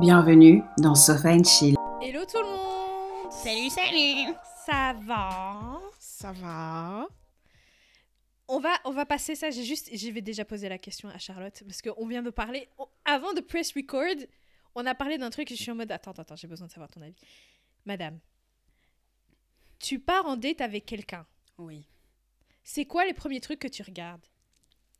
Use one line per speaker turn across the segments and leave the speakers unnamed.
Bienvenue dans Sofa and Chill.
Hello tout le monde.
Salut, salut.
Ça va?
Ça va.
On va, on va passer ça, j'ai juste, je vais déjà poser la question à Charlotte, parce qu'on vient de parler, on- avant de press record, on a parlé d'un truc et je suis en mode, attends, attends, j'ai besoin de savoir ton avis. Madame, tu pars en date avec quelqu'un,
Oui.
c'est quoi les premiers trucs que tu regardes?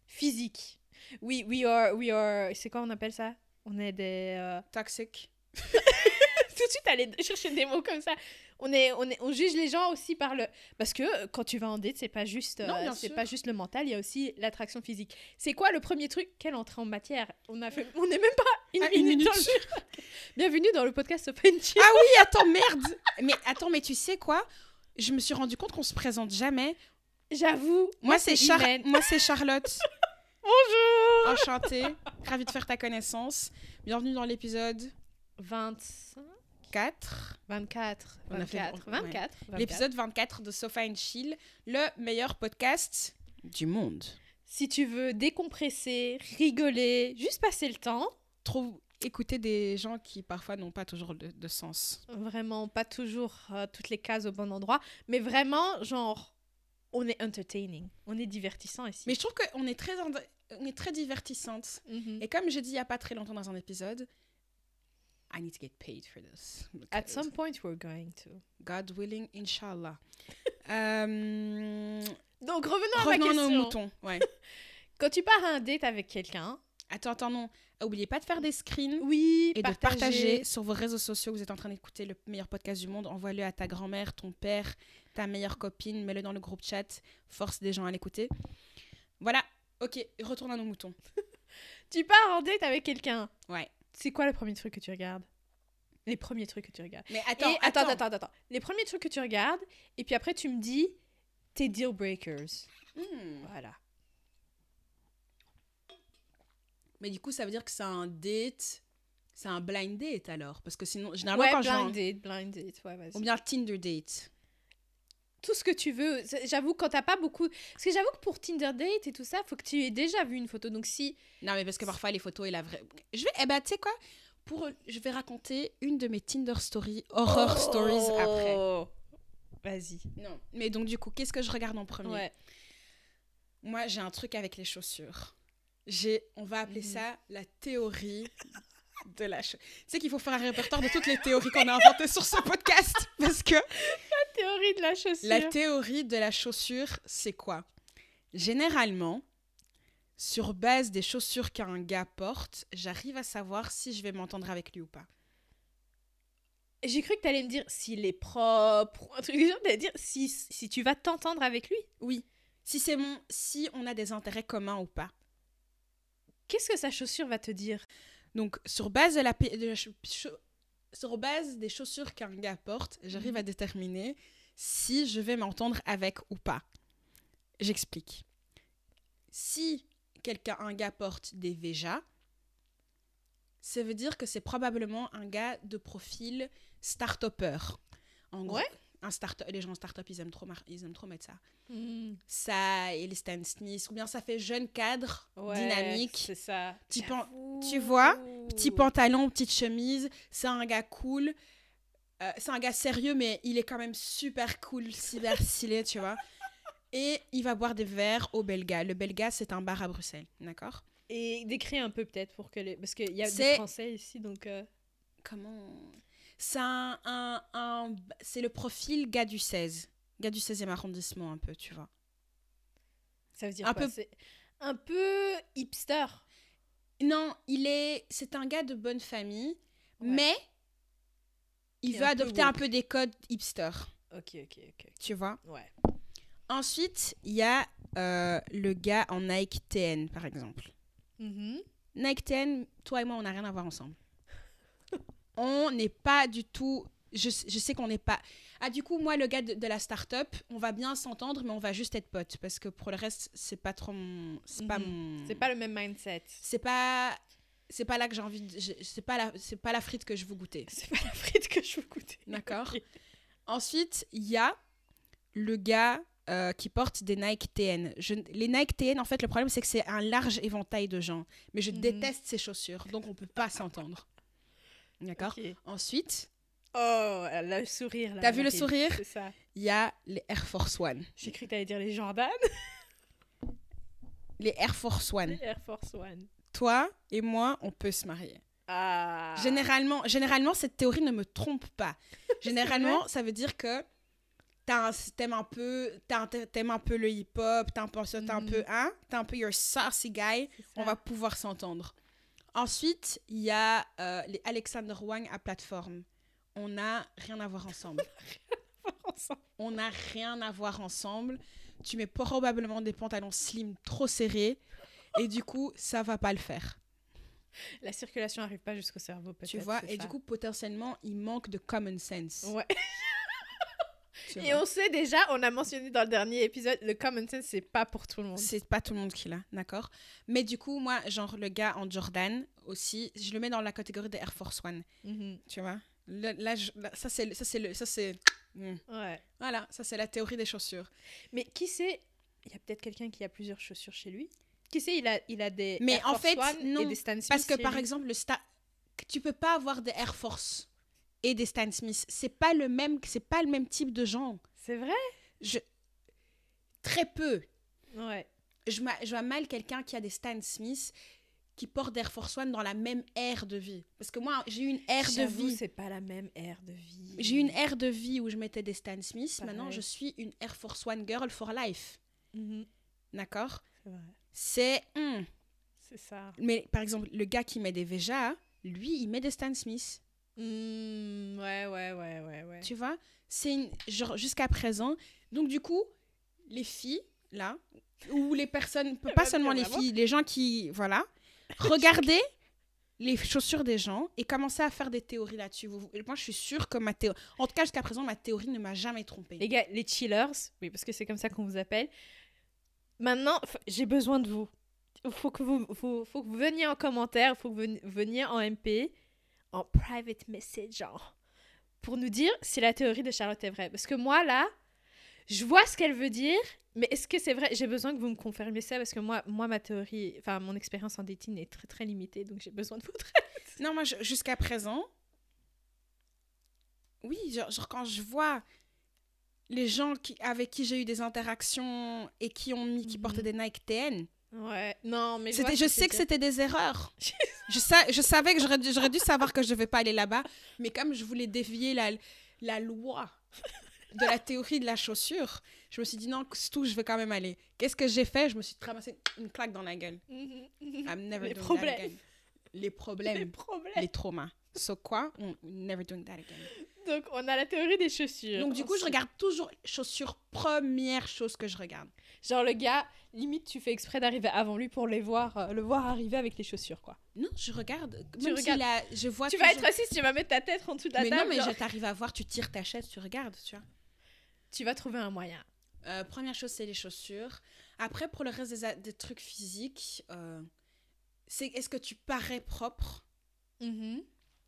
Physique. Oui, we are, we are, c'est quoi on appelle ça? On est des... euh,
Toxic.
tout de suite aller chercher des mots comme ça. On, est, on, est, on juge les gens aussi par le... Parce que euh, quand tu vas en date, c'est pas juste, euh, c'est pas juste le mental, il y a aussi l'attraction physique. C'est quoi le premier truc? Quelle entrée en matière? On a fait... On n'est même pas une,
Ah, une
minute, dans
minute.
le... Bienvenue dans le podcast Open Chill.
Ah oui, attends, merde Mais attends, mais tu sais quoi? Je me suis rendu compte qu'on se présente jamais.
J'avoue.
Moi, c'est Char-
Imen.
moi c'est Charlotte.
Bonjour
Enchantée. Ravie de faire ta connaissance. Bienvenue dans l'épisode
25
4.
24.
On a fait-
24.
ouais.
24. 24.
L'épisode 24 de Sofa and Chill, le meilleur podcast du monde.
Si tu veux décompresser, rigoler, juste passer le temps,
Trouve écouter des gens qui parfois n'ont pas toujours de, de sens.
vraiment pas toujours euh, toutes les cases au bon endroit, mais vraiment, genre, on est entertaining, on est divertissant ici.
Mais je trouve qu'on est très on est très divertissante.
Mhm.
Et comme j'ai dit il y a pas très longtemps dans un épisode, I need to get paid for this.
At some point, we're going to.
God willing, inshallah. Euh,
Donc, revenons, à ma question.
nos moutons. Ouais.
Quand tu pars à un date avec quelqu'un,
Attends, attends, non. Oubliez pas de faire des screens
oui,
et
partager.
de partager sur vos réseaux sociaux. Vous êtes en train d'écouter le meilleur podcast du monde. Envoie-le à ta grand-mère, ton père, ta meilleure copine. Mets-le dans le groupe chat. Force des gens à l'écouter. Voilà. Ok, retourne à nos moutons.
Tu pars en date avec quelqu'un.
Ouais.
C'est quoi le premier truc que tu regardes? Les premiers trucs que tu regardes.
Mais
Et
attends,
attends, attends, attends, attends. Les premiers trucs que tu regardes, et puis après, tu me dis tes deal breakers.
Hmm.
Voilà.
Mais du coup, ça veut dire que c'est un date. C'est un blind date alors? Parce que sinon, généralement,
Ouais,
quand
blind date, blind date, ouais, vas-y.
Ou bien Tinder date.
Tout ce que tu veux. J'avoue, quand t'as pas beaucoup. Parce que j'avoue que pour Tinder Date et tout ça, faut que tu aies déjà vu une photo. Donc si.
Non, mais parce que parfois, les photos et la vraie. Je vais. Eh ben, tu sais quoi? Pour... Je vais raconter une de mes Tinder stories, horror stories après.
Oh. Vas-y.
Non. Mais donc, du coup, qu'est-ce que je regarde en premier?
Ouais.
Moi, j'ai un truc avec les chaussures. J'ai. On va appeler
Mhm.
ça la théorie de la chaussure. Tu sais qu'il faut faire un répertoire de toutes les théories qu'on a inventées sur ce podcast. Parce que.
Théorie de la chaussure.
La théorie de la chaussure, c'est quoi? Généralement, sur base des chaussures qu'un gars porte, j'arrive à savoir si je vais m'entendre avec lui ou pas.
J'ai cru que t'allais me dire s'il est propre ou un truc du genre. T'allais dire si, si tu vas t'entendre avec lui.
Oui. Si c'est mon, si on a des intérêts communs ou pas.
Qu'est-ce que sa chaussure va te dire?
Donc sur base de la, de sur base des chaussures qu'un gars porte, j'arrive à déterminer si je vais m'entendre avec ou pas. J'explique. Si quelqu'un, un gars porte des Veja, ça veut dire que c'est probablement un gars de profil start-upper. En gros,
Ouais.
un start les gens en start-up, ils aiment trop, ils aiment trop mettre ça.
Hmm.
Ça et les Stan Smith, ou bien ça fait jeune cadre,
Ouais,
dynamique.
C'est ça.
Tu vois, Petit pantalon, petite chemise, c'est un gars cool. Euh, c'est un gars sérieux, mais il est quand même super cool, super stylé, tu vois. Et il va boire des verres au Belga. Le Belga, c'est un bar à Bruxelles, d'accord?
Et décris un peu peut-être pour que les... Parce qu'il y a des Français ici, donc... euh,
Comment C'est un, un- un- c'est le profil gars du 16. Gars du 16e arrondissement, un peu, tu vois.
Ça veut dire
Un
quoi?
peu-
un peu hipster.
Non, il est, c'est un gars de bonne famille,
Ouais.
mais il veut
un peu
adopter un peu des codes hipster,
Ok, ok, ok.
tu vois?
Ouais.
Ensuite, il y a euh, le gars en Nike TN, par exemple.
Mhm.
Nike TN, toi et moi, on n'a rien à voir ensemble. on n'est pas du tout. Je, je sais qu'on n'est pas. Ah, du coup, moi, le gars de, de la start-up, on va bien s'entendre, mais on va juste être potes. Parce que pour le reste, c'est pas trop mon. C'est pas
Mhm.
mon.
C'est pas le même mindset.
C'est pas. C'est pas là que j'ai envie de. C'est pas, la... pas la frite que je veux goûter.
C'est pas la frite que je veux goûter.
D'accord. Ensuite, il y a le gars euh, qui porte des Nike TN. Je- les Nike TN, en fait, le problème, c'est que c'est un large éventail de gens. Mais je
Mhm.
déteste ces chaussures, donc on peut pas s'entendre. D'accord. Ensuite,
Oh, le sourire.
T'as vu le sourire
C'est ça.
il y a les Air Force One.
J'ai cru que t'allais dire les Jordan.
Les Air Force One.
Les Air Force One.
Toi et moi, on peut se marier.
Ah.
Généralement, généralement, cette théorie ne me trompe pas. Généralement, ça veut dire que t'aimes un peu, un- t'aimes un peu le un peu ça, t'as un peu, hein, t'as un peu your saucy guy. On va pouvoir s'entendre. Ensuite, il y a euh, les Alexander Wang à plateforme. On n'a rien à voir ensemble. On n'a rien à voir ensemble. Tu mets probablement des pantalons slim trop serrés. Et du coup, ça va pas le faire.
La circulation n'arrive pas jusqu'au cerveau, peut-être.
Tu vois Et
ça.
du coup, potentiellement, il manque de common sense.
Ouais. Et on sait déjà, on a mentionné dans le dernier épisode, le common sense, c'est pas pour tout le monde.
C'est pas tout le monde qui l'a, d'accord Mais du coup, moi, genre, le gars en Jordan aussi, je le mets dans la catégorie des Air Force One.
Mhm.
Tu vois? Ça, c'est ça, c'est le. Ça, c'est. Hmm.
Ouais.
Voilà, ça, c'est la théorie des chaussures.
Mais qui sait, il y a peut-être quelqu'un qui a plusieurs chaussures chez lui. Qui sait, il a, il a des
Mais
Air
en
Force
fait,
One
non,
et des Stan Smith
Parce que par
lui.
exemple, le sta... tu peux pas avoir des Air Force et des Stan Smith. C'est pas le même, c'est pas le même type de gens.
C'est vrai?
Je très peu.
Ouais.
Je vois mal quelqu'un qui a des Stan Smith qui porte des Air Force One dans la même ère de vie. Parce que moi, j'ai eu une ère de vie.
c'est pas la même ère de vie.
J'ai eu une ère de vie où je mettais des Stan Smith.
Pareil.
Maintenant, je suis une Air Force One girl for life.
Mhm.
D'accord?
C'est.
C'est. hmm.
Ça.
Mais par exemple, le gars qui met des Veja, lui, il met des Stan Smith.
Hmm, ouais, ouais, ouais, ouais, ouais.
Tu vois? C'est une- genre jusqu'à présent. Donc du coup, les filles là ou les personnes pas seulement les filles, les gens qui voilà, regardez les chaussures des gens et commencez à faire des théories là-dessus. Moi, je suis sûre que ma théorie en tout cas jusqu'à présent ma théorie ne m'a jamais trompée.
Les gars, les chillers, oui, parce que c'est comme ça qu'on vous appelle. Maintenant, j'ai besoin de vous. Il faut que vous, faut, que vous veniez en commentaire, il faut que vous ven- veniez en MP, en private message, genre, pour nous dire si la théorie de Charlotte est vraie. Parce que moi, là, je vois ce qu'elle veut dire, mais est-ce que c'est vrai? J'ai besoin que vous me confirmiez ça, parce que moi, moi ma théorie, enfin, mon expérience en dating est très, très limitée, donc j'ai besoin de votre aide.
Non, moi je- jusqu'à présent oui, genre, genre, quand je vois les gens qui, avec qui j'ai eu des interactions et qui ont mis qui
Mhm.
portaient des Nike TN,
Ouais, non, mais
je
ce
sais que c'était des erreurs. je, sa- je savais que j'aurais dû, j'aurais dû savoir que je ne devais pas aller là-bas. Mais comme je voulais dévier la, la loi de la théorie de la chaussure, je me suis dit non, c'est tout, je vais quand même aller. Qu'est-ce que j'ai fait? Je me suis ramassé une claque dans la gueule.
Mhm, mhm.
I'm never
Les
doing
problèmes.
that again. Les problèmes,
Les
traumas. So quoi? On- Never doing that again.
Donc, on a la théorie des chaussures.
Donc du coup, je regarde toujours chaussures, première chose que je regarde.
Genre, le gars, limite, tu fais exprès d'arriver avant lui pour les voir, euh, le voir arriver avec les chaussures, quoi.
Non, je regarde.
Tu
Même
regardes.
s'il a, je vois
tu vas
toujours-
être assis, tu vas mettre ta tête en dessous de la
Mais
table.
non, mais
genre,
je t'arrive à voir, tu tires ta chaise, tu regardes, tu vois.
Tu vas trouver un moyen.
Euh, première chose, c'est les chaussures. Après, pour le reste des, des trucs physiques, euh, c'est est-ce que tu parais propre?
Mhm.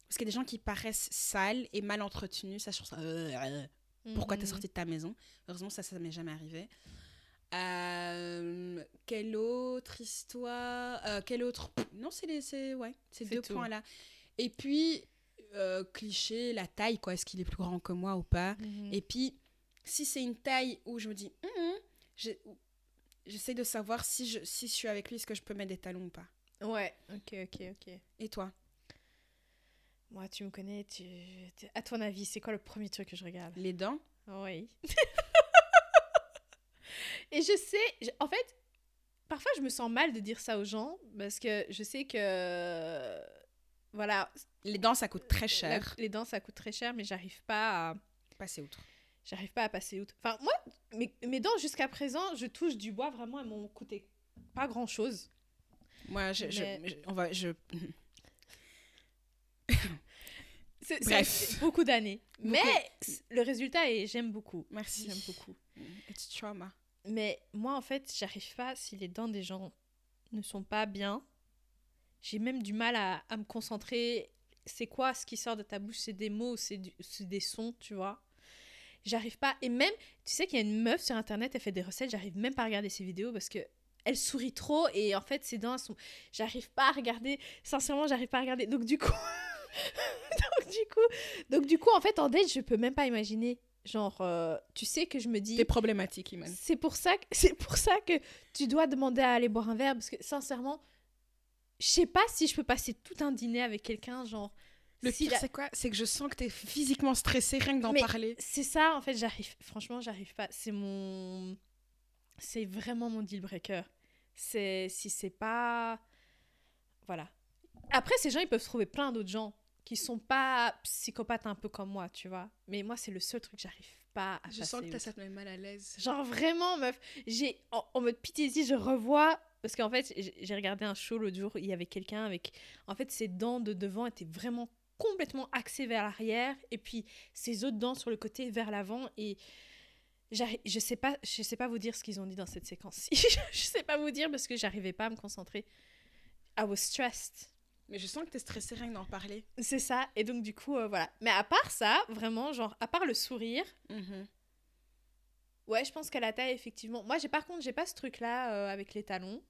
Parce qu'il y a des gens qui paraissent sales et mal entretenus. Ça, je ça. euh, Pourquoi t'es
Mhm.
sorti de ta maison? Heureusement, ça, ça m'est jamais arrivé. Quelle autre histoire? Quelle autre? Non, c'est les, ouais, ces deux points là. Et puis cliché, la taille, quoi. Est-ce qu'il est plus grand que moi ou pas?
Mhm.
Et puis, si c'est une taille où je me dis, j'ai- j'essaie de savoir si je, si je suis avec lui, est-ce que je peux mettre des talons ou pas.
Ouais, ok, ok, ok.
Et toi?
Moi, tu me connais, tu... à ton avis, c'est quoi le premier truc que je regarde?
Les dents?
Oui. Et je sais, en fait, parfois je me sens mal de dire ça aux gens parce que je sais que, voilà,
Les dents, ça coûte très
la-
cher.
les dents ça coûte très cher, mais j'arrive pas à,
Passer outre.
J'arrive pas à passer outre. Enfin, moi, mes, mes dents jusqu'à présent, je touche du bois vraiment, elles m'ont coûté pas grand chose.
Moi, je, je-
Mais-
je- on va, je,
C'est beaucoup d'années. Mais le résultat est, j'aime beaucoup.
merci.
J'aime beaucoup.
It's trauma.
Mais moi, en fait, j'arrive pas, si les dents des gens ne sont pas bien, j'ai même du mal à, à me concentrer. C'est quoi ce qui sort de ta bouche? C'est des mots, c'est des sons, tu vois? J'arrive pas. Et même, tu sais qu'il y a une meuf sur internet, elle fait des recettes, j'arrive même pas à regarder ses vidéos parce que elle sourit trop et en fait ses dents sont. J'arrive pas à regarder. Sincèrement, j'arrive pas à regarder. Donc du coup, donc, du coup, donc, du coup, en fait, en date, je peux même pas imaginer. Genre, euh, tu sais que je me dis.
T'es problématique, Iman.
C'est pour ça que c'est pour ça que tu dois demander à aller boire un verre parce que sincèrement, je sais pas si je peux passer tout un dîner avec quelqu'un genre.
Le
si
pire,
la-
c'est quoi? C'est que je sens que t'es physiquement stressée rien que d'en parler.
C'est ça en fait, j'arrive. Franchement, j'arrive pas. C'est mon. C'est vraiment mon deal breaker. C'est si c'est pas. Voilà. Après, ces gens, ils peuvent trouver plein d'autres gens qui sont pas psychopathes un peu comme moi, tu vois. Mais moi, c'est le seul truc que j'arrive pas à
Je
passer
sens que t'as ça te met mal à l'aise.
Genre vraiment, meuf. J'ai en, en mode PTSD, je revois parce qu'en fait, j'ai regardé un show l'autre jour, il y avait quelqu'un avec en fait ses dents de devant étaient vraiment complètement axées vers l'arrière et puis ses autres dents sur le côté vers l'avant et je sais pas je sais pas vous dire ce qu'ils ont dit dans cette séquence. je sais pas vous dire parce que j'arrivais pas à me concentrer. I was stressed.
Mais je sens que t'es stressée rien que d'en parler.
C'est ça et donc du coup euh, voilà. Mais à part ça, vraiment genre à part le sourire,
Mhm.
Ouais, je pense qu'à la taille, effectivement. Moi, j'ai par contre, j'ai pas ce truc-là euh, avec les talons.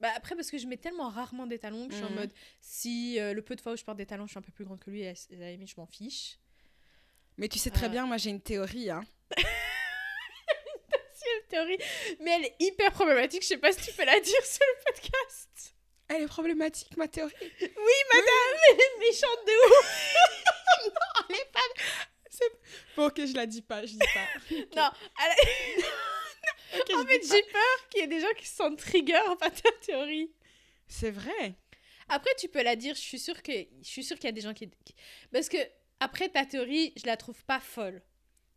Bah, après, parce que je mets tellement rarement des talons que je suis en
Mhm.
mode, si euh, le peu de fois où je porte des talons, je suis un peu plus grande que lui, et à à la limite, je m'en fiche.
Mais tu sais très
Euh.
bien, moi j'ai une théorie. Hein.
C'est une théorie, mais elle est hyper problématique. Je sais pas si tu peux la dire sur le podcast.
Elle est problématique, ma théorie.
Oui, madame, elle est méchante de ouf.
Bon, ok, je la dis pas, je dis pas.
Non, elle- en
je
fait, j'ai peur qu'il y ait des gens qui se sentent trigger par ta théorie.
C'est vrai.
Après, tu peux la dire. Je suis sûre que je suis sûre qu'il y a des gens qui, parce que après ta théorie, je la trouve pas folle.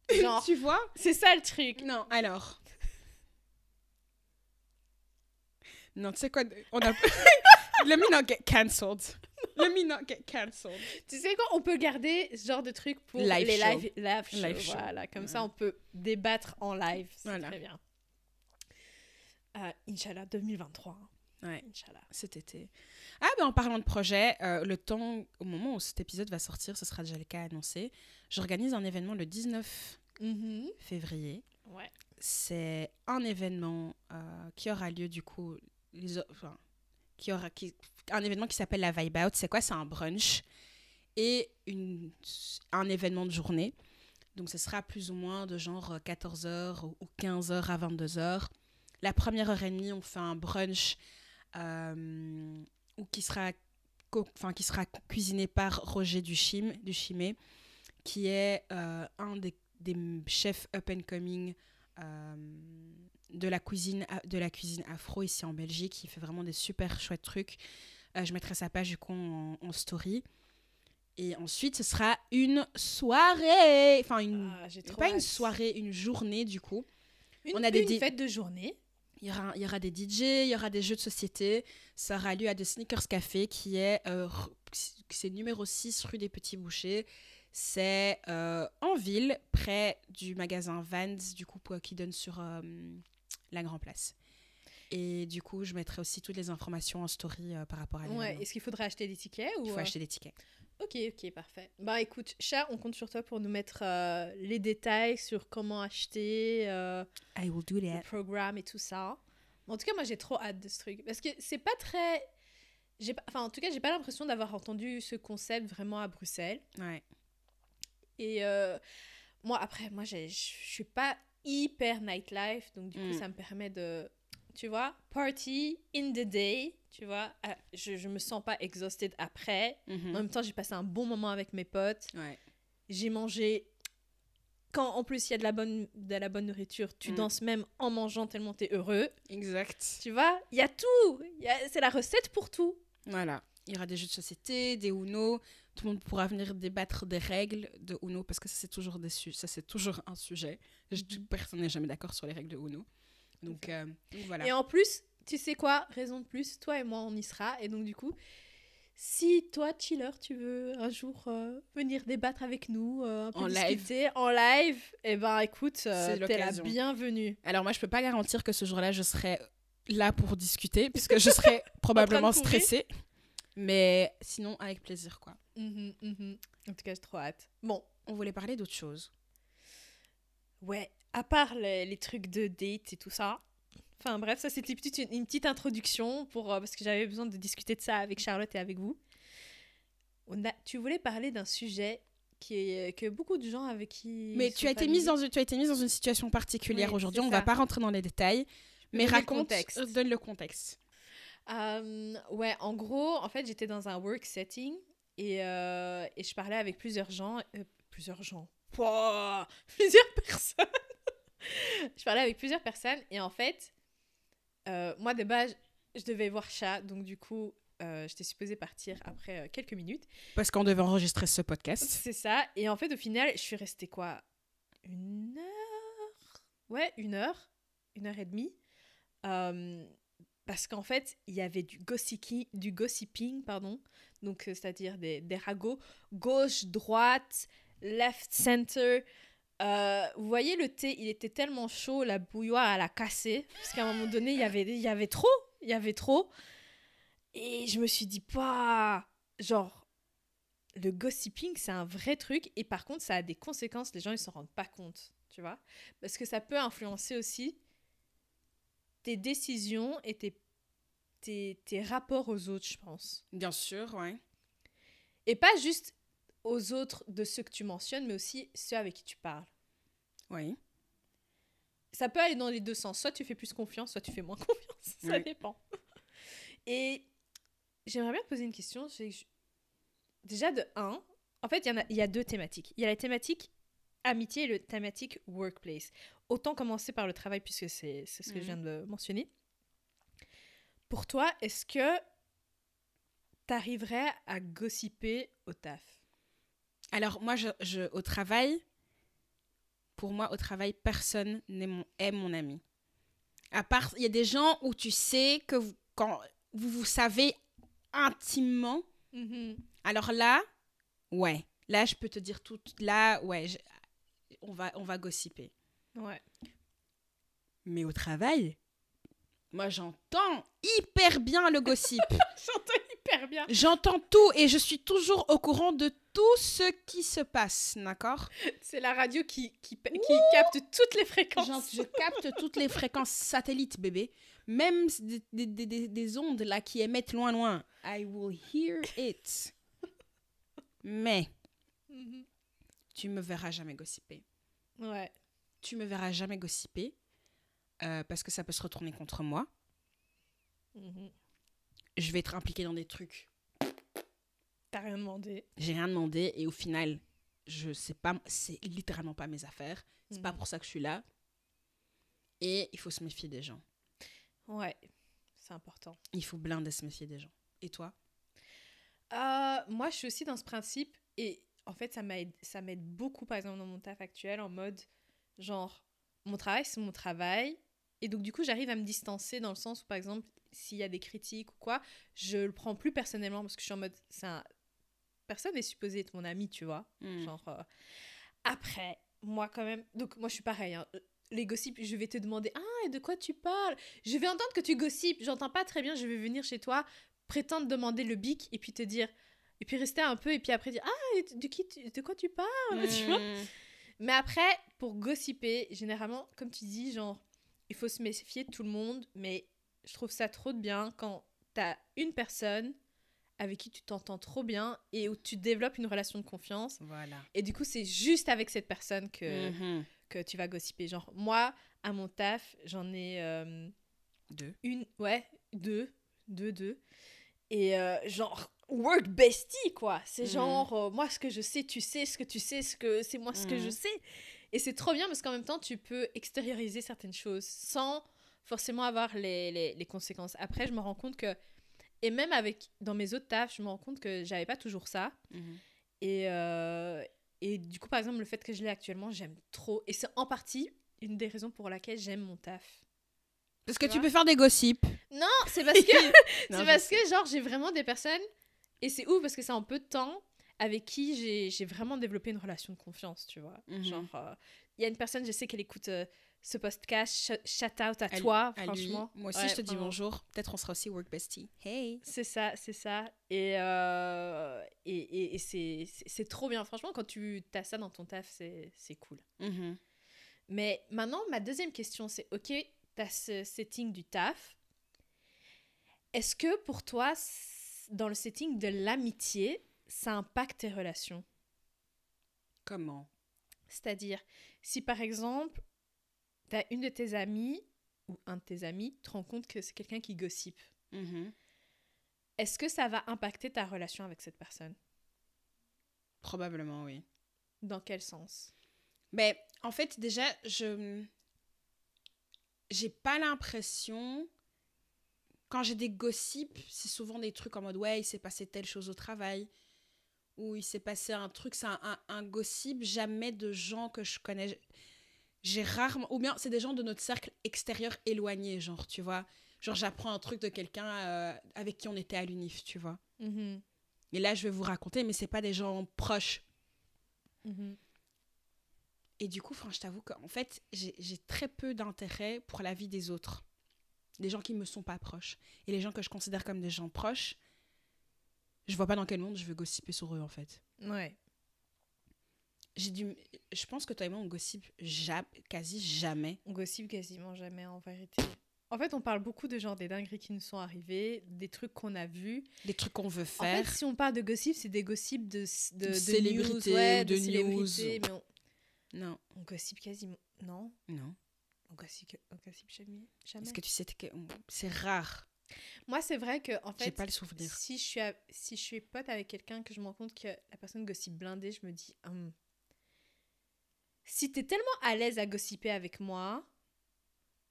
Genre,
tu vois?
c'est ça le truc.
Non, alors. Non, tu sais quoi? On a. Let me not get cancelled. Let me not get cancelled.
Tu sais quoi? On peut garder ce genre de truc pour
Live
les
show.
live, live shows.
Live show.
Voilà, comme ça, on peut débattre en live.
Voilà.
très bien. Euh, Inch'Allah, 2023. hein.
Ouais,
Inch'Allah.
cet été. Ah, ben en parlant de projet, euh, le temps, au moment où cet épisode va sortir, ce sera déjà le cas annoncé. J'organise un événement le 19 février.
Ouais.
C'est un événement euh, qui aura lieu du coup, les, enfin, qui aura, qui, un événement qui s'appelle la Vibe Out. C'est quoi? C'est un brunch et une, un événement de journée. Donc ce sera plus ou moins de genre 14h ou 15h à 22h. La première heure et demie, on fait un brunch euh, ou qui sera, enfin, qui sera cuisiné par Roger Duchim, Duchimé, qui est euh, un des, des chefs up and coming euh, de la cuisine de la cuisine afro ici en Belgique. Il fait vraiment des super chouettes trucs. Euh, je mettrai sa page du coup en, en story. Et ensuite, ce sera une soirée, enfin une,
Ah,
pas une soirée, une journée du coup.
Une,
on a des
une fête de journée.
Il y, aura, il y aura des DJ, il y aura des jeux de société. Ça aura lieu à The Sneakers Café, qui est, euh, c'est numéro 6 rue des Petits Bouchers. C'est euh, en ville, près du magasin Vans, du coup, qui donne sur euh, la Grand Place. Et du coup, je mettrai aussi toutes les informations en story euh, par rapport à
Ouais. Est-ce qu'il faudrait acheter des tickets ou
Il faut acheter des tickets.
Ok, ok, parfait. Bah écoute, chat, on compte sur toi pour nous mettre euh, les détails sur comment acheter, euh,
I will do
le programme et tout ça. En tout cas, moi j'ai trop hâte de ce truc parce que c'est pas très. j'ai pas- Enfin, en tout cas, j'ai pas l'impression d'avoir entendu ce concept vraiment à Bruxelles.
Ouais.
Et euh, moi, après, moi, je suis pas hyper nightlife, donc du coup,
Mm.
ça me permet de, tu vois, party in the day, tu vois. Ah, je, je me sens pas exhausted après.
Mhm.
En même temps, j'ai passé un bon moment avec mes potes.
Ouais.
J'ai mangé. Quand en plus il y a de la bonne, de la bonne nourriture, tu
Mm.
danses même en mangeant tellement t'es heureux.
Exact.
Tu vois, il y a tout. C'est la recette pour tout.
Voilà. Il y aura des jeux de société, des Uno. Tout le monde pourra venir débattre des règles de Uno parce que ça c'est toujours des ça c'est toujours un sujet. Je-
Mhm.
Personne n'est jamais d'accord sur les règles de Uno. Donc, euh, donc voilà.
Et en plus, tu sais quoi Raison de plus, toi et moi on y sera. Et donc du coup, si toi, chiller, tu veux un jour euh, venir débattre avec nous, euh, un peu
En live.
discuter en live, eh ben écoute, euh, t'es la bienvenue.
Alors moi je peux pas garantir que ce jour-là je serai là pour discuter puisque je serai probablement stressée. Mais sinon avec plaisir quoi.
Mhm, mhm. En tout cas, j'ai trop hâte. Bon,
On voulait parler d'autre chose.
Ouais, à part les, les trucs de date et tout ça. Enfin bref, ça c'était une, une petite introduction pour, euh, parce que j'avais besoin de discuter de ça avec Charlotte et avec vous. on a, tu voulais parler d'un sujet qui est, que beaucoup de gens avec qui.
Mais tu as, été mise dans, une- tu as été mise dans une situation particulière
Oui,
aujourd'hui. On va
ça.
pas rentrer dans les détails. Mais
donner le
raconte,
contexte.
euh, donne le contexte.
Euh, ouais, en gros, en fait, j'étais dans un work setting et, euh, et je parlais avec plusieurs gens. euh, plusieurs gens. Pouah, plusieurs personnes. je parlais avec plusieurs personnes et en fait, euh, moi de base, je devais voir chat, donc du coup, euh, j'étais supposée partir après euh, quelques minutes.
Parce qu'on devait enregistrer ce podcast.
C'est ça. Et en fait, au final, je suis restée quoi? Une heure? Ouais, une heure. Une heure et demie. Euh, parce qu'en fait, il y avait du gossiping, du gossiping pardon. Donc, c'est-à-dire des, des ragots gauche, droite, left, center. Euh, vous voyez, le thé, il était tellement chaud, la bouilloire, elle a cassé. Parce qu'à un moment donné, il y avait, il y avait trop. Il y avait trop. Et je me suis dit, pas. Genre, le gossiping, c'est un vrai truc. Et par contre, ça a des conséquences. Les gens, ils s'en rendent pas compte. Tu vois Parce que ça peut influencer aussi tes décisions et tes, tes, tes rapports aux autres, je pense.
Bien sûr, ouais.
Et pas juste aux autres de ceux que tu mentionnes, mais aussi ceux avec qui tu parles.
Oui.
Ça peut aller dans les deux sens. Soit tu fais plus confiance, soit tu fais moins confiance. Ça
Oui.
dépend. Et j'aimerais bien te poser une question. Déjà, de un, en fait, il y, a, il y a deux thématiques. Il y a la thématique amitié et la thématique workplace. Autant commencer par le travail, puisque c'est c'est ce que je viens de mentionner. Pour toi, est-ce que tu arriverais à gossiper au taf?
Alors, moi, je, je- au travail, pour moi, au travail, personne n'est mon, est mon ami. À part, il y a des gens où tu sais que vous, quand vous vous savez intimement, alors là, ouais. Là, je peux te dire tout. Là, ouais, je- on, va, on va gossiper.
Ouais.
Mais au travail, moi, j'entends hyper bien le gossip.
J'entends hyper bien.
J'entends tout et je suis toujours au courant de tout ce qui se passe, d'accord?
C'est la radio qui, qui, qui capte toutes les fréquences.
Genre, je capte toutes les fréquences satellites, bébé. Même des, des- des- des- des ondes là qui émettent loin, loin. I will hear it. Mais
Mhm.
tu me verras jamais gossiper.
Ouais.
Tu me verras jamais gossiper euh, parce que ça peut se retourner contre moi.
Mhm.
Je vais être impliquée dans des trucs.
T'as rien demandé.
J'ai rien demandé et au final, je sais pas, c'est littéralement pas mes affaires. C'est pas
Mhm.
pour ça que je suis là. Et il faut se méfier des gens.
Ouais, c'est important.
Il faut blinder se méfier des gens. Et toi?
Euh, moi, je suis aussi dans ce principe et en fait, ça m'aide, ça m'aide beaucoup, par exemple, dans mon taf actuel, en mode genre, mon travail, c'est mon travail. Et donc, du coup, j'arrive à me distancer dans le sens où, par exemple, s'il y a des critiques ou quoi, je le prends plus personnellement parce que je suis en mode, c'est un... personne n'est supposé être mon ami, tu vois.
Hmm.
Genre, euh, après, moi quand même, donc moi je suis pareil, hein. les gossips, je vais te demander, ah, et de quoi tu parles? Je vais entendre que tu gossipes, j'entends pas très bien, je vais venir chez toi, prétendre demander le bic, et puis te dire, et puis rester un peu, et puis après dire, ah, et de, qui tu- de quoi tu parles? Tu vois?
Hmm.
Mais après, pour gossiper, généralement, comme tu dis, genre, il faut se méfier de tout le monde, mais je trouve ça trop de bien quand t'as une personne avec qui tu t'entends trop bien et où tu développes une relation de confiance.
Voilà.
Et du coup, c'est juste avec cette personne que,
Mhm.
que tu vas gossiper. Genre, moi, à mon taf, j'en ai euh,
Deux.
une, ouais, deux, deux, deux. Et euh, genre, work bestie, quoi. C'est
Mhm.
genre, euh, moi, ce que je sais, tu sais, ce que tu sais, ce que c'est moi, ce que je
Mhm.
sais. Et c'est trop bien parce qu'en même temps, tu peux extérioriser certaines choses sans forcément avoir les, les, les conséquences. Après, je me rends compte que, et même avec, dans mes autres tafs, je me rends compte que j'avais pas toujours ça.
Mhm.
Et, euh, et du coup, par exemple, le fait que je l'ai actuellement, j'aime trop. Et c'est en partie une des raisons pour laquelle j'aime mon taf.
Parce que
Tu
peux faire des gossips.
Non, c'est parce que,
Non,
c'est parce
sais.
que genre, j'ai vraiment des personnes, et c'est ouf parce que c'est en peu de temps, avec qui j'ai vraiment développé une relation de confiance, tu vois.
Mhm.
Genre, euh, il y a une personne, je sais qu'elle écoute euh, ce podcast, sh- shout out à toi,
à lui.
franchement.
Moi aussi,
Ouais,
je te dis bonjour. Peut-être on sera aussi work bestie. Hey.
C'est ça, c'est ça. Et, euh, et, et, et c'est trop bien. Franchement, quand tu as ça dans ton taf, c'est cool.
Mhm.
Mais maintenant, ma deuxième question, c'est ok, tu as ce setting du taf. Est-ce que pour toi, dans le setting de l'amitié, ça impacte tes relations.
Comment?
C'est-à-dire, si par exemple, tu as une de tes amies ou un de tes amis te rend compte que c'est quelqu'un qui gossipe,
Mhm.
est-ce que ça va impacter ta relation avec cette personne?
Probablement, oui.
Dans quel sens?
Mais en fait, déjà, je. J'ai pas l'impression. Quand j'ai des gossips, c'est souvent des trucs en mode ouais, il s'est passé telle chose au travail. Ou il s'est passé un truc, c'est un, un, un gossip, jamais de gens que je connais. J'ai rarement. Ou bien c'est des gens de notre cercle extérieur éloigné, genre, tu vois. Genre, j'apprends un truc de quelqu'un euh, avec qui on était à l'UNIF, tu vois.
Mhm,
Et là, je vais vous raconter, mais c'est pas des gens proches.
mhm.
Et du coup, je t'avoue qu'en fait, j'ai j'ai très peu d'intérêt pour la vie des autres. Des gens qui me sont pas proches. Et les gens que je considère comme des gens proches, je vois pas dans quel monde je veux gossiper sur eux, en fait.
Ouais.
J'ai dû... Je pense que toi et moi, on gossipe ja- quasi jamais.
On gossipe quasiment jamais en vérité. En fait, on parle beaucoup de genre des dingueries qui nous sont arrivées, des trucs qu'on a vus.
Des trucs qu'on veut
En
faire.
fait, si on parle de gossip, c'est des gossips de, de, de
célébrités
news, ouais,
ou de
célébrités,
news.
mais on,
Non,
on gossipe quasiment. Non,
non.
on gossipe, on gossipe jamais. jamais.
Est-ce que tu sais que c'est rare
Moi, c'est vrai que en fait,
pas le souvenir.
si je suis à- si je suis pote avec quelqu'un que je me rends compte que la personne gossip blindée, je me dis Hum, si t'es tellement à l'aise à gossiper avec moi,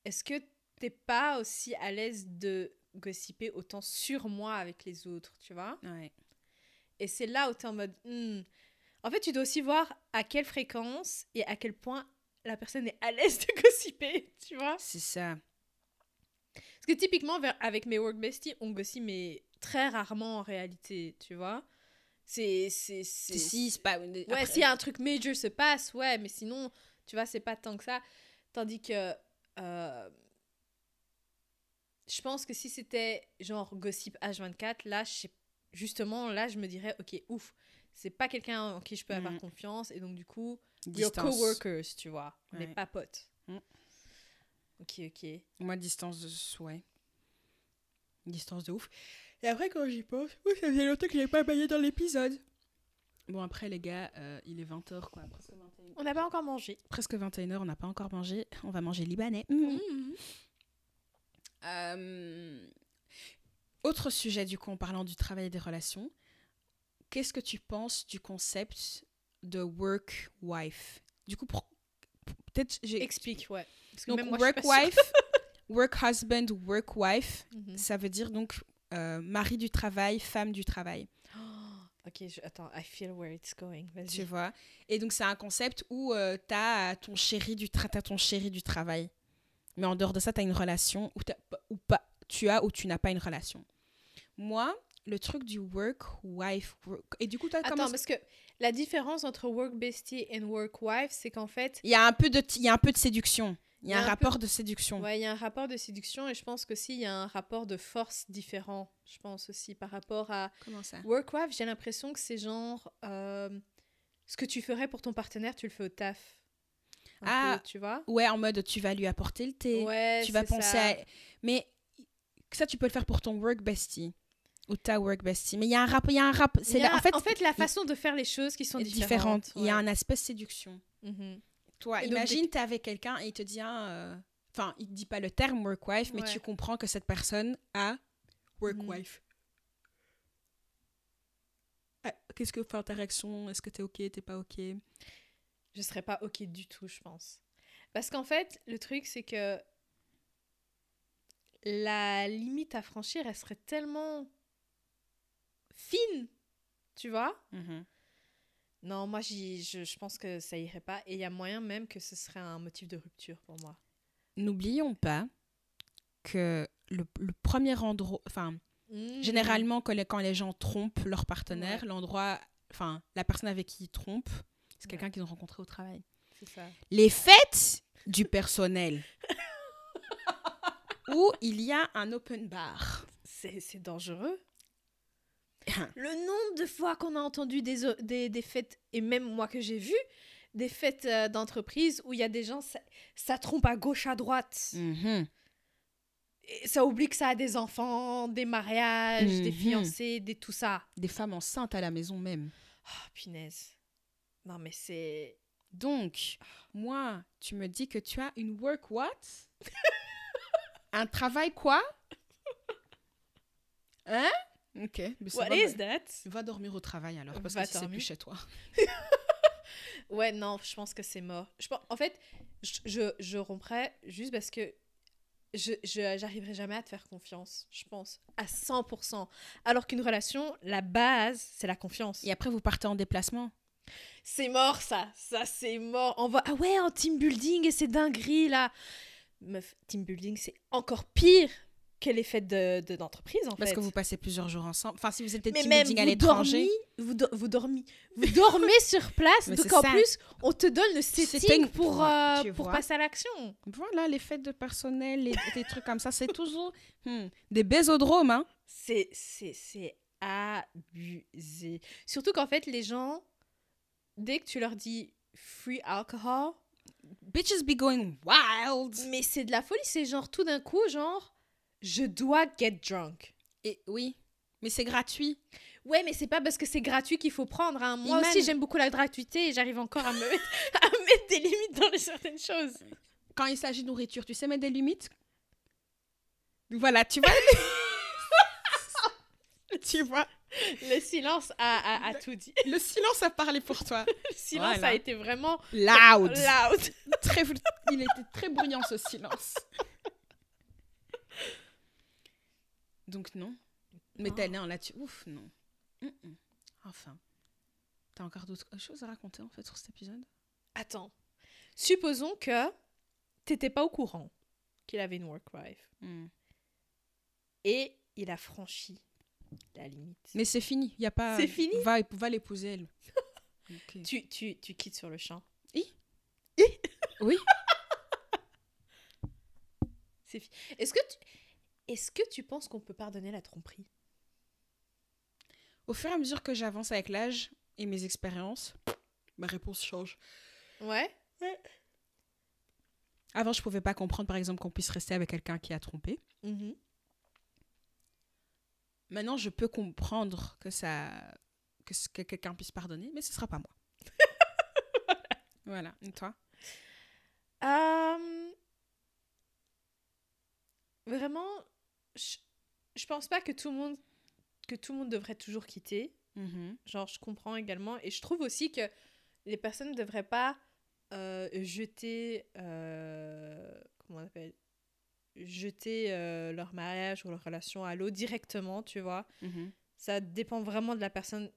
est-ce que t'es pas aussi à l'aise de gossiper autant sur moi avec les autres, tu vois?
Ouais.
Et c'est là où t'es en mode Hmm. En fait, tu dois aussi voir à quelle fréquence et à quel point la personne est à l'aise de gossiper, tu vois?
C'est ça.
Parce que typiquement, avec mes work besties, on gossip, mais très rarement en réalité, tu vois. C'est.
Si, c'est pas. Après-
a un truc major se passe, ouais, mais sinon, tu vois, c'est pas tant que ça. Tandis que. euh, je pense que si c'était genre gossip H24, là, je sais- justement, là, je me dirais, ok, ouf, c'est pas quelqu'un en qui je peux avoir
Mhm.
confiance, et donc du coup,
Distance.
coworkers, tu vois,
Ouais.
pas potes.
Mhm.
Ok, ok.
Moi, distance de. Ouais. Distance de ouf. Et après, quand j'y pense, oui, ça faisait longtemps que j'avais pas baillé dans l'épisode. Bon, après, les gars, euh, il est 20h, quoi. Presque 21h.
On n'a pas encore mangé.
Presque 21h, on n'a pas encore mangé. On va manger libanais. Mhm.
Mhm.
Euh, Autre sujet, du coup, en parlant du travail et des relations. Qu'est-ce que tu penses du concept de work-wife Du coup, pour- peut-être. j'ai-
Explique, ouais. Parce que
Donc,
moi, suis pas
work-wife, work-husband, work-wife,
sûre. Mhm.
ça veut dire donc euh, mari du travail, femme du travail.
Oh, ok, je- attends, I feel where it's going.
Tu vois? Et donc, c'est un concept où euh, t'as ton chéri du tra- ton chéri du travail. Mais en dehors de ça, t'as une relation ou, ou pas, tu as ou tu n'as pas une relation. Moi, le truc du work, wife, work... Et du coup, toi,
Attends, parce que la différence entre work bestie et work wife, c'est qu'en fait,
Il y a un peu de, il y a un peu de séduction. Il y a un, rapport de séduction.
ouais, il y a un rapport de séduction et je pense qu'aussi il y a un rapport de force différent. Je pense aussi par rapport à
Comment ça?
Work wife, j'ai l'impression que c'est genre euh, ce que tu ferais pour ton partenaire, tu le fais au taf. Un
Ah,
peu, tu vois?
Ouais, en mode tu vas lui apporter le thé.
Ouais,
tu vas penser
ça.
à... Mais ça, tu peux le faire pour ton work bestie. Ou ta work bestie. Mais il y a un rap... Il y a un rap... C'est en, fait,
en fait, la façon de faire les choses qui sont différentes.
différente. Il y a un aspect séduction.
Mhm.
Toi,
Et
imagine, t'es avec quelqu'un et il te dit... un, euh, Enfin, il te dit pas le terme work wife, mais
Ouais.
tu comprends que cette personne a work
Mhm.
wife. Ah, Qu'est-ce que fait ta réaction Est-ce que t'es ok T'es pas ok?
Je serais pas ok du tout, je pense. Parce qu'en fait, le truc, c'est que la limite à franchir, elle serait tellement fine, tu vois?
Mhm.
Non, moi, je, je pense que ça irait pas. Et il y a moyen même que ce serait un motif de rupture pour moi.
N'oublions pas que le, le premier endroit... Enfin,
Mhm.
Généralement, quand les, quand les gens trompent leur partenaire,
Ouais.
l'endroit, enfin, la personne avec qui ils trompent, c'est
Ouais.
quelqu'un qu'ils ont rencontré au travail.
C'est ça.
Les fêtes du personnel, où il y a un open bar.
C'est c'est dangereux. Le nombre de fois qu'on a entendu des, des, des fêtes, et même moi que j'ai vu, des fêtes euh, d'entreprise où il y a des gens, ça, ça trompe à gauche, à droite.
Mhm.
Et ça oublie que ça a des enfants, des mariages, des
Mhm.
fiancés, des tout ça.
Des femmes enceintes à la maison même.
Oh, punaise. Non, mais c'est.
Donc, moi, tu me dis que tu as une work what? Un travail quoi? Hein? Ok. mais
What
va,
is that?
Va dormir au travail alors, parce
Va
que si c'est plus chez toi.
Ouais, non, je pense que c'est mort. Je pense, en fait, je, je, je romprais juste parce que je je- j'arriverai jamais à te faire confiance, je pense, à 100%. Alors qu'une relation, la base, c'est la confiance.
Et après, vous partez en déplacement.
C'est mort, ça. Ça, c'est mort. On va... Ah ouais, en team building, et c'est dinguerie, là. Meuf, team building, c'est encore pire que les fêtes de- de- d'entreprise, en
Parce
fait.
que vous passez plusieurs jours ensemble. Enfin, si vous êtes team
même,
à l'étranger.
vous, do- vous dormez, vous dormez sur place,
Mais
donc en
ça.
plus, on te donne le
Setting pour-
pour, euh, pour passer à l'action.
Voilà, les fêtes de personnel, les, des trucs comme ça, c'est toujours hmm, des bésodromes, hein.
C'est, c'est, c'est abusé. Surtout qu'en fait, les gens, dès que tu leur dis free alcohol,
Bitches be going wild.
mais c'est de la folie. C'est genre tout d'un coup, genre, je dois get drunk.
Et oui, mais c'est gratuit.
Ouais, mais c'est pas parce que c'est gratuit qu'il faut prendre. hein. Moi aussi, j'aime beaucoup la gratuité et j'arrive encore à me mettre, à mettre des limites dans les certaines choses.
Quand il s'agit de nourriture, tu sais mettre des limites? Voilà, tu vois Tu vois
Le silence a, a- a tout dit.
Le silence a parlé pour toi.
Le silence
Voilà.
a été vraiment
Loud.
loud.
Très, il était très bruyant ce silence. Donc non. Mais
Non.
t'es non, là tu... Ouf, non. Enfin. T'as encore d'autres choses à raconter en fait sur cet épisode?
Attends. Supposons que t'étais pas au courant qu'il avait une work wife.
Hmm.
Et il a franchi la limite.
Mais c'est fini, y a pas...
C'est fini?
Va, va l'épouser elle.
Tu, tu, tu quittes sur le champ.
Oui.
C'est fi- Est-ce que tu... Est-ce que tu penses qu'on peut pardonner la tromperie?
Au fur et à mesure que j'avance avec l'âge et mes expériences, ma réponse change.
Ouais.
Avant, je pouvais pas comprendre, par exemple, qu'on puisse rester avec quelqu'un qui a trompé.
Mhm.
Maintenant, je peux comprendre que ça, que, quelqu'un puisse pardonner, mais ce sera pas moi. voilà. Et toi?
Euh, Vraiment, je... je pense pas que tout le monde que tout le monde devrait toujours quitter. Genre, je comprends également. Et je trouve aussi que les personnes ne devraient pas euh, jeter. euh, comment on appelle Jeter euh, leur mariage ou leur relation à l'eau directement, tu vois.
Mhm.
Ça dépend vraiment de la personne,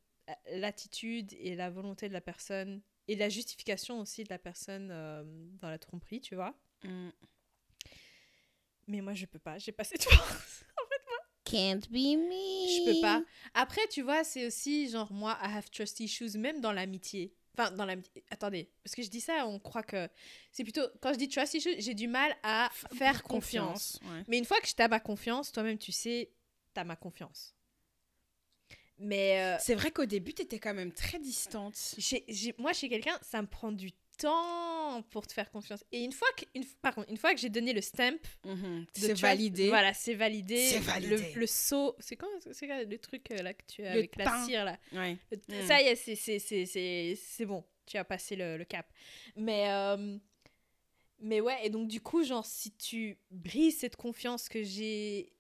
l'attitude et la volonté de la personne. Et la justification aussi de la personne dans la tromperie, tu vois.
Mm.
Mais moi, je peux pas. J'ai pas cette force.
Can't be me.
Je peux pas. Après, tu vois, c'est aussi genre moi, I have trust issues, même dans l'amitié. Enfin, dans l'amitié. Attendez, parce que je dis ça, on croit que. C'est plutôt. Quand je dis trust issues, j'ai du mal à faire confiance.
ouais.
Mais une fois que je t'as ma confiance, toi-même, tu sais, t'as ma confiance. Mais euh,
C'est vrai qu'au début, t'étais quand même très distante.
j'ai- j'ai- moi, chez quelqu'un, ça me prend du temps pour te faire confiance. Et une fois que, une, par contre, une fois que j'ai donné le stamp,
Mhm. C'est validé.
Voilà, c'est validé.
C'est validé.
Le, le saut, c'est quoi, c'est le truc euh, là que tu as
Le
avec la cire là?
Ouais.
Le-
Mm.
Ça y est, c'est- c'est- c'est c'est- c'est bon. Tu as passé le, le cap. Mais, euh, mais ouais, et donc du coup, genre, si tu brises cette confiance que j'ai.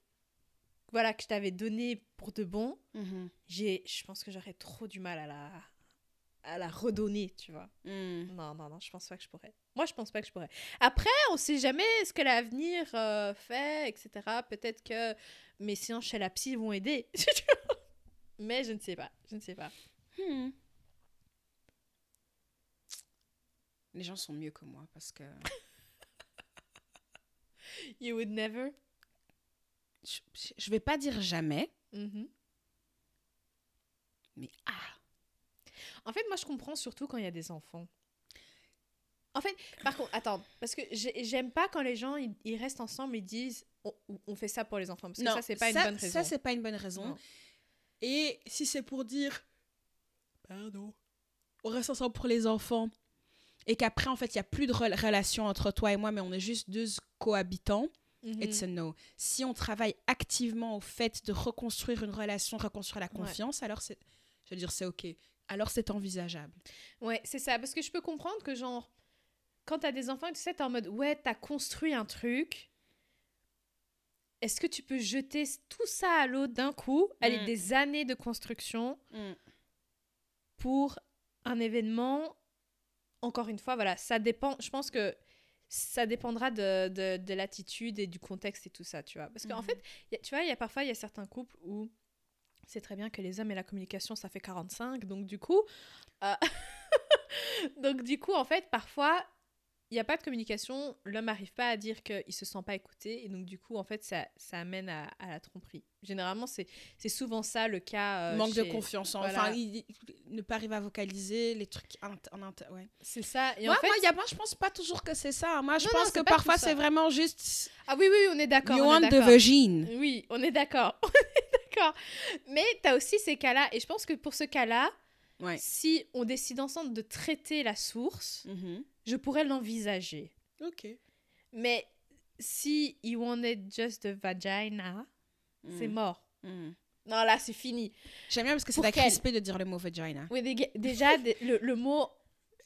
Voilà, que je t'avais donnée pour de bon,
Mhm.
j'ai, je pense que j'aurais trop du mal à la, à la redonner, tu vois.
Mm.
Non, non, non, je pense pas que je pourrais. Moi, je pense pas que je pourrais. Après, on sait jamais ce que l'avenir euh, fait, etc. Peut-être que mes séances chez la psy vont aider. Mais je ne sais pas. Je ne sais pas.
Hmm. Les gens sont mieux que moi parce que
You would never?
je, je vais pas dire jamais,
Mhm.
mais ah,
En fait, moi, je comprends surtout quand il y a des enfants. En fait, par contre, attends, parce que j'ai- j'aime pas quand les gens ils, ils restent ensemble et disent on, on fait ça pour les enfants. Parce que ça, c'est pas une bonne raison.
Ça, c'est pas une bonne raison. Et si c'est pour dire, pardon, on reste ensemble pour les enfants, et qu'après, en fait, il n'y a plus de rel- relation entre toi et moi, mais on est juste deux cohabitants,
Mhm.
it's a no. Si on travaille activement au fait de reconstruire une relation, reconstruire la
Ouais.
confiance, alors c'est, je veux dire, c'est ok. Alors c'est envisageable.
Ouais, c'est ça. Parce que je peux comprendre que, genre, quand t'as des enfants, tu sais, t'es en mode, ouais, t'as construit un truc. Est-ce que tu peux jeter tout ça à l'eau d'un coup? Aller
Mm.
des années de construction pour un événement Encore une fois, voilà, ça dépend. Je pense que ça dépendra de, de, de l'attitude et du contexte et tout ça, tu vois. Parce qu'en
Mhm.
fait, y a- tu vois, il y a parfois, il y a certains couples où c'est très bien que les hommes et la communication, ça fait 45. Donc, du coup, euh, donc, du coup, en fait, parfois, il n'y a pas de communication. L'homme n'arrive pas à dire qu'il ne se sent pas écouté. Et donc, du coup, en fait, ça, ça amène à, à la tromperie. Généralement, c'est souvent ça le cas. euh,
Manque de confiance.
voilà.
Enfin, il- il- ne pas arriver à vocaliser les trucs en, en inter- ouais.
C'est ça. Et
moi,
en fait,
moi, y a, moi, je pense pas toujours que c'est ça. Moi, je
Non,
pense que parfois, c'est vraiment juste
ah oui, oui, on est d'accord.
you
on est
want the vagine.
Oui, on est d'accord. D'accord. Mais tu as aussi ces cas-là. Et je pense que pour ce cas-là,
Ouais.
si on décide ensemble de traiter la source,
Mhm.
je pourrais l'envisager.
Ok.
Mais si you wanted just the vagina, c'est
Mhm.
mort.
Mhm.
Non, là, c'est fini.
J'aime bien parce que c'est la
qu'elle.
crispé de dire le mot vagina.
Oui, déjà, le, le mot.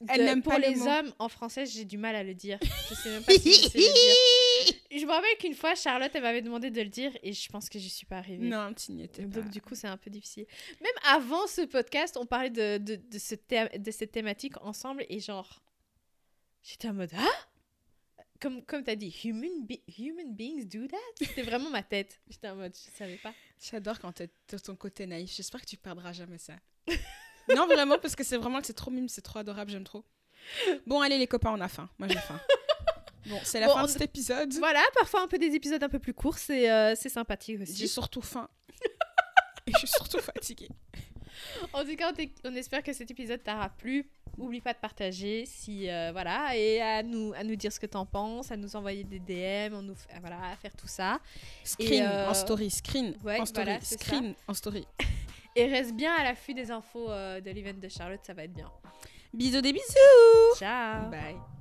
Elle n'aime
pour
pas le
les hommes, en français, j'ai du mal à le dire. Je sais même pas si je sais le dire. Je me rappelle qu'une fois, Charlotte, elle m'avait demandé de le dire et je pense que je suis pas arrivée.
Non, tu n'y étais pas.
Donc du coup, c'est un peu difficile. Même avant ce podcast, on parlait de, de, de, ce thé- de cette thématique ensemble et genre, j'étais en mode, ah? Comme, comme tu as dit, human, be- human beings do that? C'était vraiment ma tête. J'étais en mode, je savais pas.
J'adore quand t'es de ton côté naïf. J'espère que tu perdras jamais ça. non, vraiment, parce que c'est vraiment que c'est trop mime, c'est trop adorable, j'aime trop. Bon, allez, les copains, on a faim. Moi, j'ai faim. Bon, c'est la
Bon,
fin
on-
de cet épisode.
Voilà, parfois un peu des épisodes un peu plus courts, c'est euh, c'est sympathique
J'ai
aussi.
surtout faim. Et je suis surtout fatiguée.
En tout cas, on, on espère que cet épisode t'aura plu. Oublie pas de partager si euh, voilà et à nous à nous dire ce que t'en penses, à nous envoyer des DM, on nous voilà, à faire tout ça.
Screen
euh,
en story, screen
ouais,
en story,
voilà,
screen en story.
Et reste bien à l'affût des infos euh, de l'event de Charlotte, ça va être bien.
Bisous des bisous
Ciao.
Bye